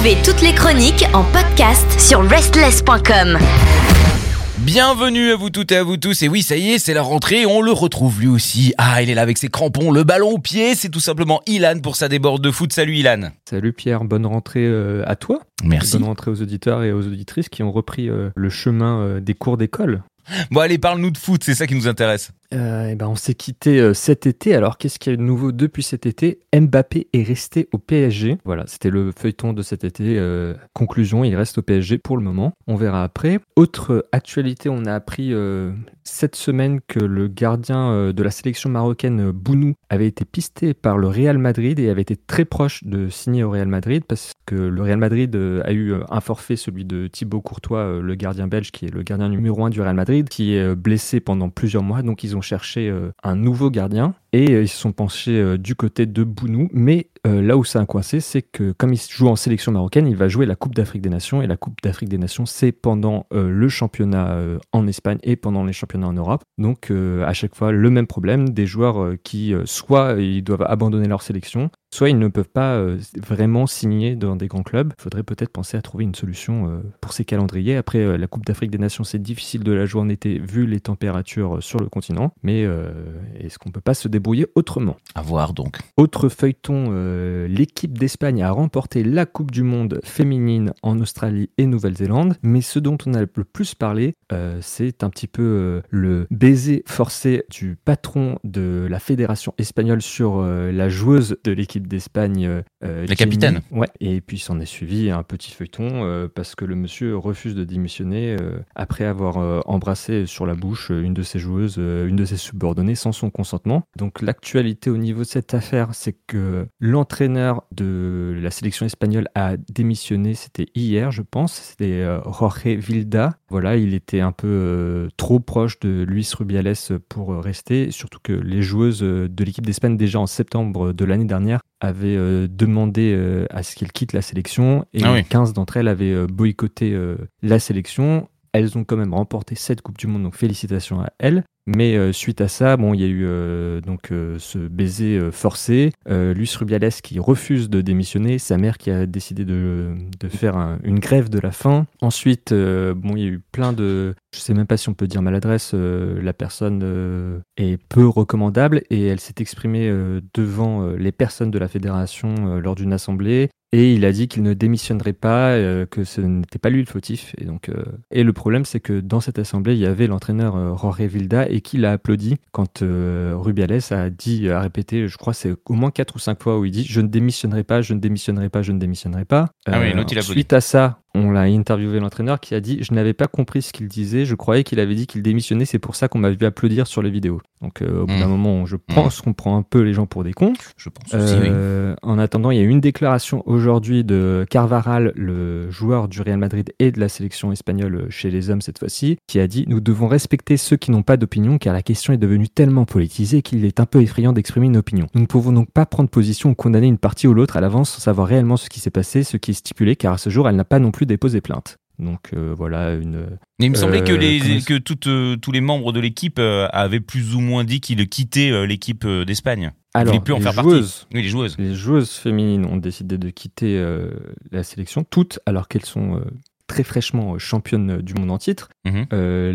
Retrouvez toutes les chroniques en podcast sur restless.com. Bienvenue à vous toutes et à vous tous. Et oui, ça y est, c'est la rentrée. On le retrouve lui aussi. Ah, il est là avec ses crampons, le ballon au pied. C'est tout simplement Ilan pour sa déborde de foot. Salut Ilan. Salut Pierre, bonne rentrée euh, à toi. Merci. Bonne rentrée aux auditeurs et aux auditrices qui ont repris euh, le chemin euh, des cours d'école. Bon, allez, parle-nous de foot. C'est ça qui nous intéresse. Euh, eh ben on s'est quitté euh, cet été. Alors, qu'est-ce qu'il y a de nouveau depuis cet été? Mbappé est resté au PSG. Voilà, c'était le feuilleton de cet été. Euh, conclusion, il reste au PSG pour le moment. On verra après. Autre actualité, on a appris cette semaine que le gardien de la sélection marocaine, Bounou, avait été pisté par le Real Madrid et avait été très proche de signer au Real Madrid parce que le Real Madrid a eu un forfait, celui de Thibaut Courtois, le gardien belge, qui est le gardien numéro un du Real Madrid, qui est blessé pendant plusieurs mois. Donc, ils ont cherché euh, un nouveau gardien et euh, ils se sont penchés euh, du côté de Bounou. Mais là où ça a coincé, c'est que comme il joue en sélection marocaine, il va jouer la Coupe d'Afrique des Nations et la Coupe d'Afrique des Nations, c'est pendant le championnat en Espagne et pendant les championnats en Europe. Donc à chaque fois, le même problème des joueurs qui soit ils doivent abandonner leur sélection, soit ils ne peuvent pas vraiment signer dans des grands clubs. Il faudrait peut-être penser à trouver une solution pour ces calendriers. Après, la Coupe d'Afrique des Nations, c'est difficile de la jouer en été vu les températures sur le continent. Mais est-ce qu'on peut pas se débrouiller autrement? À voir donc. Autre feuilleton, euh, l'équipe d'Espagne a remporté la Coupe du Monde féminine en Australie et Nouvelle-Zélande. Mais ce dont on a le plus parlé, euh, c'est un petit peu euh, le baiser forcé du patron de la fédération espagnole sur la joueuse de l'équipe d'Espagne. la capitaine. Ouais. Et puis s'en est suivi un petit feuilleton parce que le monsieur refuse de démissionner après avoir embrassé sur la bouche une de ses joueuses, une de ses subordonnées sans son consentement. Donc l'actualité au niveau de cette affaire, c'est que l'entraîneur de la sélection espagnole a démissionné, c'était hier je pense, c'était euh, Jorge Vilda. Voilà, il était un peu euh, trop proche de Luis Rubiales pour euh, rester, surtout que les joueuses de l'équipe d'Espagne déjà en septembre de l'année dernière avaient demandé à ce qu'elle quitte la sélection et 15 ah d'entre elles avaient boycotté la sélection. Elles ont quand même remporté cette Coupe du Monde, donc félicitations à elles. Mais euh, suite à ça, bon, il y a eu euh, donc euh, ce baiser forcé. Luis Rubiales qui refuse de démissionner, sa mère qui a décidé de, de faire une grève de la faim. Ensuite, bon, il y a eu plein de, je sais même pas si on peut dire maladresse. la personne est peu recommandable et elle s'est exprimée devant les personnes de la fédération lors d'une assemblée. Et il a dit qu'il ne démissionnerait pas, que ce n'était pas lui le fautif. Et donc, et le problème, c'est que dans cette assemblée, il y avait l'entraîneur Jorge Vilda et qui l'a applaudi quand euh, Rubiales a dit, a répété, je crois c'est au moins quatre ou cinq fois où il dit je ne démissionnerai pas, je ne démissionnerai pas, je ne démissionnerai pas. Ah oui, il Suite à ça, on l'a interviewé l'entraîneur qui a dit Je n'avais pas compris ce qu'il disait, je croyais qu'il avait dit qu'il démissionnait, c'est pour ça qu'on m'a vu applaudir sur les vidéos. Donc euh, au bout d'un hmm. moment, je pense hmm. qu'on prend un peu les gens pour des cons. Je pense aussi, euh, En attendant, il y a une déclaration aujourd'hui de Carvaral, le joueur du Real Madrid et de la sélection espagnole chez les hommes cette fois-ci, qui a dit Nous devons respecter ceux qui n'ont pas d'opinion car la question est devenue tellement politisée qu'il est un peu effrayant d'exprimer une opinion. Nous ne pouvons donc pas prendre position ou condamner une partie ou l'autre à l'avance sans savoir réellement ce qui s'est passé, ce qui est stipulé, car à ce jour, elle n'a pas non plus déposer plainte. Donc euh, voilà une. il me semblait que, euh, les, que toutes, euh, tous les membres de l'équipe avaient plus ou moins dit qu'ils quittaient l'équipe d'Espagne. Alors, plus en les faire joueuses, Oui, les joueuses. Les joueuses féminines ont décidé de quitter la sélection, toutes, alors qu'elles sont très fraîchement championnes du monde en titre. Mhm.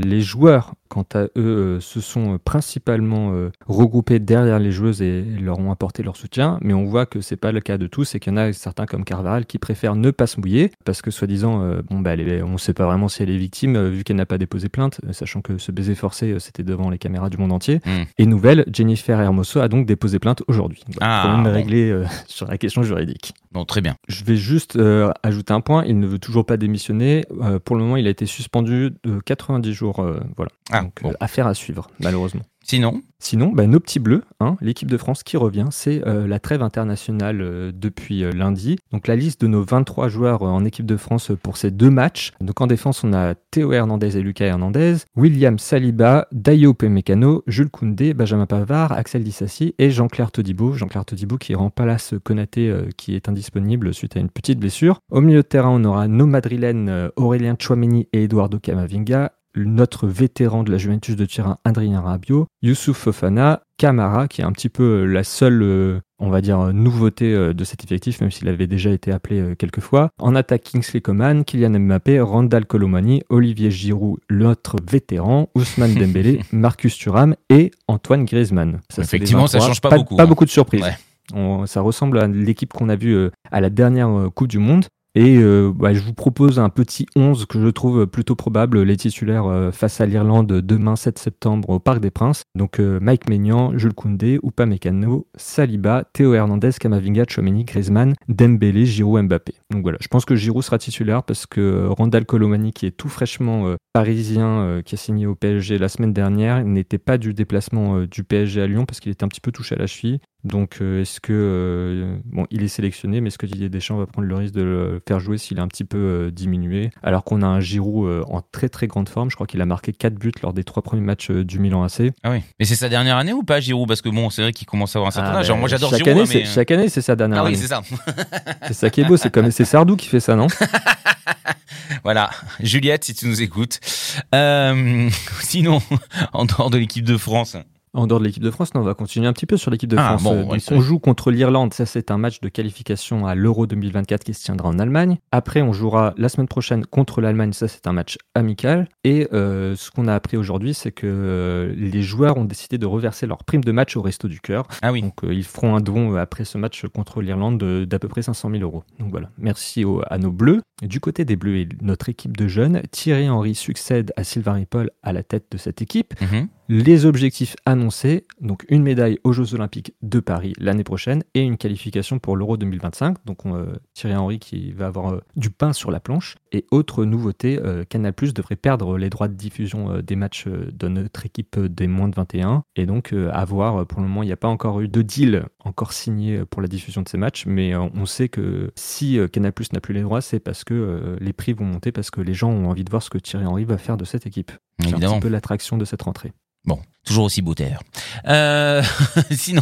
les joueurs quant à eux, euh, se sont principalement euh, regroupés derrière les joueuses et leur ont apporté leur soutien. Mais on voit que c'est pas le cas de tous et qu'il y en a certains comme Carvaral qui préfèrent ne pas se mouiller parce que soi-disant, euh, bon, bah, on ne sait pas vraiment si elle est victime vu qu'elle n'a pas déposé plainte, sachant que ce baiser forcé, c'était devant les caméras du monde entier. Hmm. Et nouvelle, Jennifer Hermoso a donc déposé plainte aujourd'hui. Ah, problème réglé sur la question juridique. Bon, très bien. Je vais juste ajouter un point. Il ne veut toujours pas démissionner. pour le moment, il a été suspendu de 90 jours. voilà. Ah, Donc, euh, affaire à suivre, malheureusement. Sinon Sinon, bah, nos petits bleus, hein, l'équipe de France qui revient, c'est euh, la trêve internationale euh, depuis lundi. Donc la liste de nos 23 joueurs en équipe de France pour ces deux matchs. Donc en défense, on a Théo Hernandez et Lucas Hernandez, William Saliba, Dayo Pemecano, Jules Koundé, Benjamin Pavard, Axel Dissassi et Jean-Claire Todibo. Jean-Claire Todibo qui remplace Konaté qui est indisponible suite à une petite blessure. Au milieu de terrain, on aura nos madrilènes Aurélien Chouameni et Eduardo Camavinga, notre vétéran de la Juventus de Turin, Adrien Rabiot, Youssouf Fofana, Camara, qui est un petit peu la seule euh, on va dire, nouveauté de cet effectif, même s'il avait déjà été appelé quelques fois. En attaque, Kingsley Coman, Kylian Mbappé, Randall Colomani, Olivier Giroud, l'autre vétéran, Ousmane Dembélé, Marcus Thuram et Antoine Griezmann. Effectivement, ça change pas, beaucoup. Pas hein. beaucoup de surprises. ça ressemble à l'équipe qu'on a vue à la dernière Coupe du Monde. Et euh, bah, je vous propose un petit 11 que je trouve plutôt probable, les titulaires euh, face à l'Irlande demain 7 septembre au Parc des Princes. Donc euh, Mike Maignan, Jules Koundé, Upamecano, Saliba, Théo Hernandez, Kamavinga, Chomeni, Griezmann, Dembélé, Giroud, Mbappé. Donc voilà, je pense que Giroud sera titulaire parce que Randall Colomani, qui est tout fraîchement parisien, qui a signé au PSG la semaine dernière, n'était pas du déplacement du PSG à Lyon parce qu'il était un petit peu touché à la cheville. Donc, euh, est-ce que. Euh, bon, il est sélectionné, mais est-ce que Didier Deschamps va prendre le risque de le faire jouer s'il est un petit peu euh, diminué? Alors qu'on a un Giroud en très très grande forme. Je crois qu'il a marqué 4 buts lors des 3 premiers matchs du Milan AC. Ah oui. Mais c'est sa dernière année ou pas, Giroud? Parce que bon, c'est vrai qu'il commence à avoir un certain ah âge. Ben, moi, j'adore Giroud. Année, mais... Chaque année, c'est sa dernière année. Ah oui, c'est ça. c'est ça qui est beau. C'est comme c'est Sardou qui fait ça, non? Voilà, Juliette, si tu nous écoutes. sinon, en dehors de l'équipe de France, en dehors de l'équipe de France, non, on va continuer un petit peu sur l'équipe de ah, France. Euh, on joue contre l'Irlande, ça c'est un match de qualification à l'Euro 2024 qui se tiendra en Allemagne. Après, on jouera la semaine prochaine contre l'Allemagne, ça c'est un match amical. Et euh, ce qu'on a appris aujourd'hui, c'est que euh, les joueurs ont décidé de reverser leur prime de match au Resto du Cœur. Ah oui. Donc ils feront un don après ce match contre l'Irlande d'à peu près 500 000 euros. Donc voilà, merci à nos Bleus. Du côté des Bleus et notre équipe de jeunes, Thierry Henry succède à Sylvain Ripoll à la tête de cette équipe. Mhm les objectifs annoncés, donc une médaille aux Jeux Olympiques de Paris l'année prochaine et une qualification pour l'Euro 2025. Donc on, euh, Thierry Henry qui va avoir euh, du pain sur la planche. Et autre nouveauté, euh, Canal devrait perdre les droits de diffusion des matchs de notre équipe des moins de 21. Et donc à voir, pour le moment il n'y a pas encore eu de deal encore signé pour la diffusion de ces matchs, mais on sait que si Canal n'a plus les droits, c'est parce que les prix vont monter, parce que les gens ont envie de voir ce que Thierry Henry va faire de cette équipe. C'est un petit peu l'attraction de cette rentrée. Bon, toujours aussi beau Euh, sinon.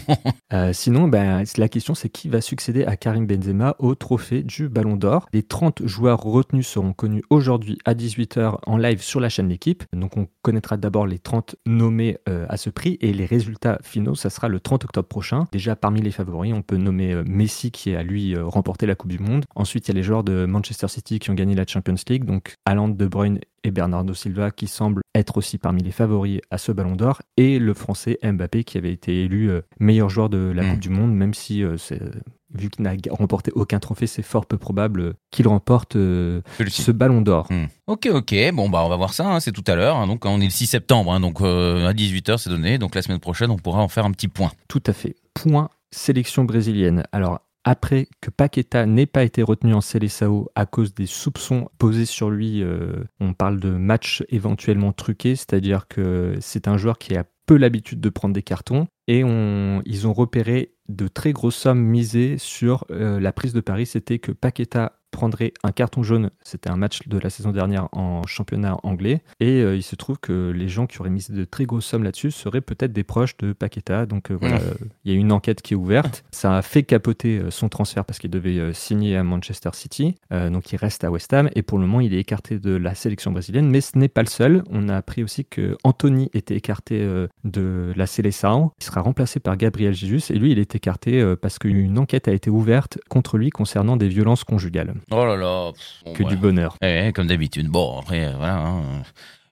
Euh, sinon, ben, la question c'est qui va succéder à Karim Benzema au trophée du Ballon d'Or? Les 30 joueurs retenus seront connus aujourd'hui à 18h en live sur la chaîne L'équipe. Donc on connaîtra d'abord les 30 nommés euh, à ce prix et les résultats finaux, ça sera le 30 octobre prochain. Déjà parmi les favoris, on peut nommer Messi qui a lui remporté la Coupe du Monde. Ensuite, il y a les joueurs de Manchester City qui ont gagné la Champions League, donc Haaland, De Bruyne et Bernardo Silva qui semblent être aussi parmi les favoris à ce ballon d'or et le français Mbappé qui avait été élu euh, meilleur joueur de la hmm. Coupe du Monde même si euh, vu qu'il n'a remporté aucun trophée, c'est fort peu probable qu'il remporte euh, ce ballon d'or. Hmm. Ok, ok. Bon, bah, on va voir ça. Hein, c'est tout à l'heure. Hein. donc, on est le 6 septembre. Hein. donc, à 18h, c'est donné. Donc, la semaine prochaine, on pourra en faire un petit point. Tout à fait. Point sélection brésilienne. Alors, après que Paqueta n'ait pas été retenu en Seleção à cause des soupçons posés sur lui, euh, on parle de match éventuellement truqué, c'est-à-dire que c'est un joueur qui a peu l'habitude de prendre des cartons et ils ont repéré de très grosses sommes misées sur euh, la prise de Paris. C'était que Paqueta prendrait un carton jaune. C'était un match de la saison dernière en championnat anglais. Et euh, il se trouve que les gens qui auraient mis de très grosses sommes là-dessus seraient peut-être des proches de Paqueta. Donc euh, voilà, il y a une enquête qui est ouverte. Ça a fait capoter euh, son transfert parce qu'il devait signer à Manchester City. donc il reste à West Ham. Et pour le moment, il est écarté de la sélection brésilienne. Mais ce n'est pas le seul. On a appris aussi que Anthony était écarté de la Seleção. Il sera remplacé par Gabriel Jesus. Et lui, il est écarté parce qu'une enquête a été ouverte contre lui concernant des violences conjugales. Oh là là. que du bonheur. Eh, comme d'habitude. Bon, après, euh, voilà. Hein.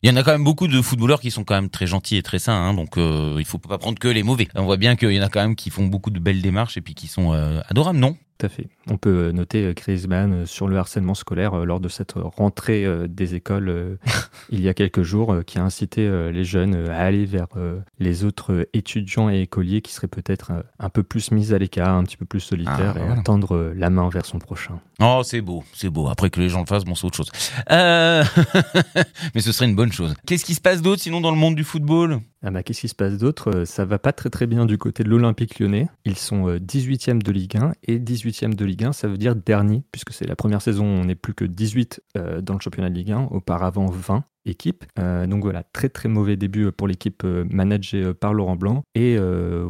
Il y en a quand même beaucoup de footballeurs qui sont quand même très gentils et très sains, hein, donc euh, il faut pas prendre que les mauvais. On voit bien qu'il y en a quand même qui font beaucoup de belles démarches et puis qui sont euh, adorables, non? Tout à fait. On peut euh, noter euh, Griezmann euh, sur le harcèlement scolaire lors de cette rentrée des écoles il y a quelques jours, qui a incité les jeunes à aller vers les autres étudiants et écoliers qui seraient peut-être un peu plus mis à l'écart, un petit peu plus solitaires ah, et à tendre la main vers son prochain. Oh, c'est beau, c'est beau. Après que les gens le fassent, bon, c'est autre chose. Mais ce serait une bonne chose. Qu'est-ce qui se passe d'autre sinon dans le monde du football? Ah bah, qu'est-ce qui se passe d'autre? Ça va pas très très bien du côté de l'Olympique lyonnais. Ils sont 18e de Ligue 1 et 18 de Ligue 1, ça veut dire dernier, puisque c'est la première saison où on n'est plus que 18 euh, dans le championnat de Ligue 1, auparavant 20. Équipe. donc voilà, très très mauvais début pour l'équipe managée par Laurent Blanc. Et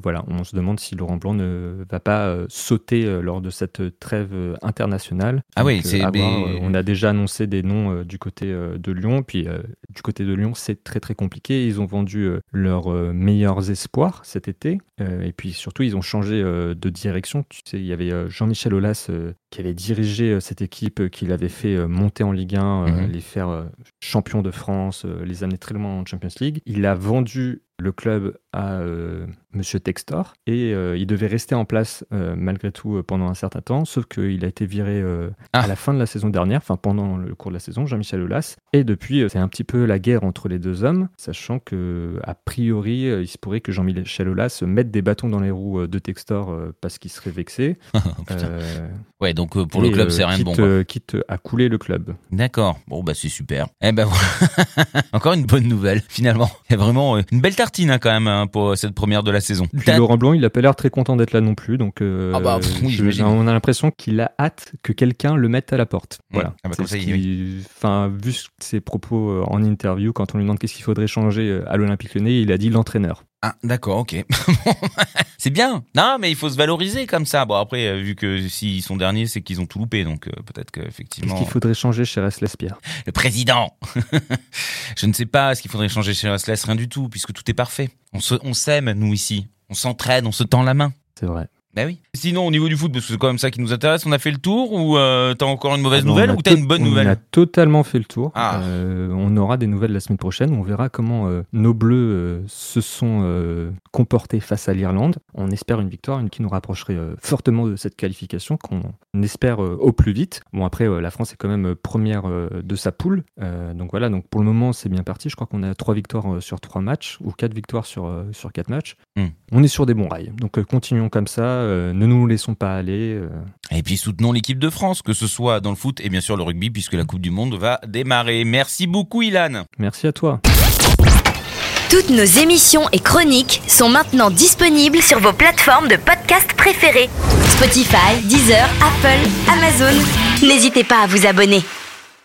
voilà, on se demande si Laurent Blanc ne va pas sauter lors de cette trêve internationale. Ah oui, c'est. on a déjà annoncé des noms du côté de Lyon, puis du côté de Lyon, c'est très très compliqué. Ils ont vendu leurs meilleurs espoirs cet été, et puis surtout, ils ont changé de direction. Tu sais, il y avait Jean-Michel Aulas qui avait dirigé cette équipe, qui l'avait fait monter en Ligue 1, mhm. les faire champions de France, les amener très loin en Champions League. Il a vendu le club à euh, Monsieur Textor et euh, il devait rester en place euh, malgré tout pendant un certain temps, sauf qu'il a été viré à ah. la fin de la saison dernière, enfin pendant le cours de la saison, Jean-Michel Aulas. Et depuis, c'est un petit peu la guerre entre les deux hommes, sachant que a priori, il se pourrait que Jean-Michel Aulas mette des bâtons dans les roues de Textor parce qu'il serait vexé. Oh, ouais, donc pour le club, c'est rien de bon. Quitte à couler le club. D'accord. Bon, bah c'est super. Eh ben encore une bonne nouvelle finalement. Il y a vraiment une belle tartine hein, quand même hein, pour cette première de la saison. Laurent Blanc, il a pas l'air très content d'être là non plus, donc euh, ah bah, on a l'impression qu'il a hâte que quelqu'un le mette à la porte. Mmh. Voilà. Ah bah, enfin, vu ses propos euh, en interview, quand on lui demande qu'est-ce qu'il faudrait changer euh, à l'Olympique Lyonnais, il a dit l'entraîneur. Ah, d'accord, ok. c'est bien. Non, mais il faut se valoriser comme ça. Bon, après, euh, vu que s'ils sont derniers, c'est qu'ils ont tout loupé. Donc, euh, peut-être qu'effectivement. Qu'est-ce qu'il faudrait changer chez Restless Pierre? Le président Je ne sais pas ce qu'il faudrait changer chez Restless. Rien du tout, puisque tout est parfait. On s'aime, nous, ici. On s'entraide, on se tend la main. C'est vrai. Ben oui. Sinon, au niveau du foot, parce que c'est quand même ça qui nous intéresse, on a fait le tour ou euh, t'as encore une mauvaise ah nouvelle ou t'as une bonne nouvelle On a totalement fait le tour. Ah. Euh, on aura des nouvelles la semaine prochaine. On verra comment euh, nos Bleus se sont comportés face à l'Irlande. On espère une victoire, une qui nous rapprocherait fortement de cette qualification, qu'on espère au plus vite. Bon, après, la France est quand même première de sa poule. donc voilà, donc pour le moment, c'est bien parti. Je crois qu'on a trois victoires sur trois matchs ou quatre victoires sur, sur quatre matchs. Hmm. On est sur des bons rails. Donc continuons comme ça. Euh, ne nous laissons pas aller. Euh. Et puis soutenons l'équipe de France, que ce soit dans le foot et bien sûr le rugby, puisque la Coupe du Monde va démarrer. Merci beaucoup, Ilan. Merci à toi. Toutes nos émissions et chroniques sont maintenant disponibles sur vos plateformes de podcast préférées. Spotify, Deezer, Apple, Amazon. N'hésitez pas à vous abonner.